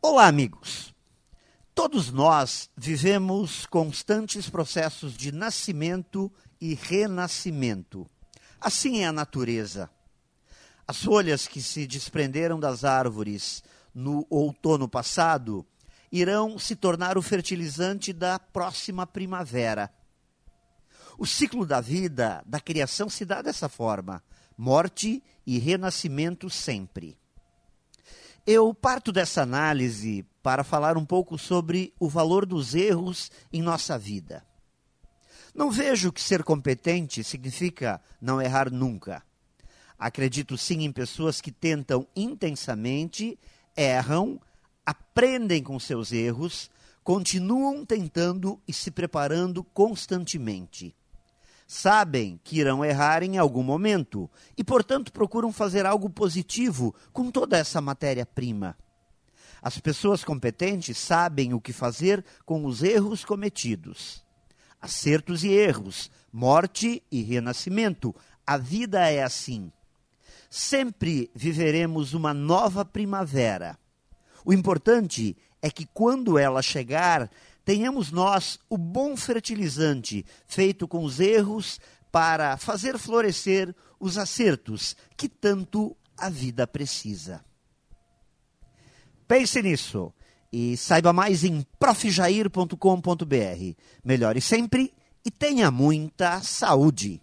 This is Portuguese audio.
Olá, amigos. Todos nós vivemos constantes processos de nascimento e renascimento. Assim é a natureza. As folhas que se desprenderam das árvores no outono passado irão se tornar o fertilizante da próxima primavera. O ciclo da vida, da criação, se dá dessa forma: morte e renascimento sempre. Eu parto dessa análise para falar um pouco sobre o valor dos erros em nossa vida. Não vejo que ser competente significa não errar nunca. Acredito sim em pessoas que tentam intensamente, erram, aprendem com seus erros, continuam tentando e se preparando constantemente sabem que irão errar em algum momento e, portanto, procuram fazer algo positivo com toda essa matéria-prima. As pessoas competentes sabem o que fazer com os erros cometidos. Acertos e erros, morte e renascimento. A vida é assim. Sempre viveremos uma nova primavera. O importante é que quando ela chegar, tenhamos nós o bom fertilizante feito com os erros para fazer florescer os acertos que tanto a vida precisa. Pense nisso e saiba mais em profjair.com.br. Melhore sempre e tenha muita saúde.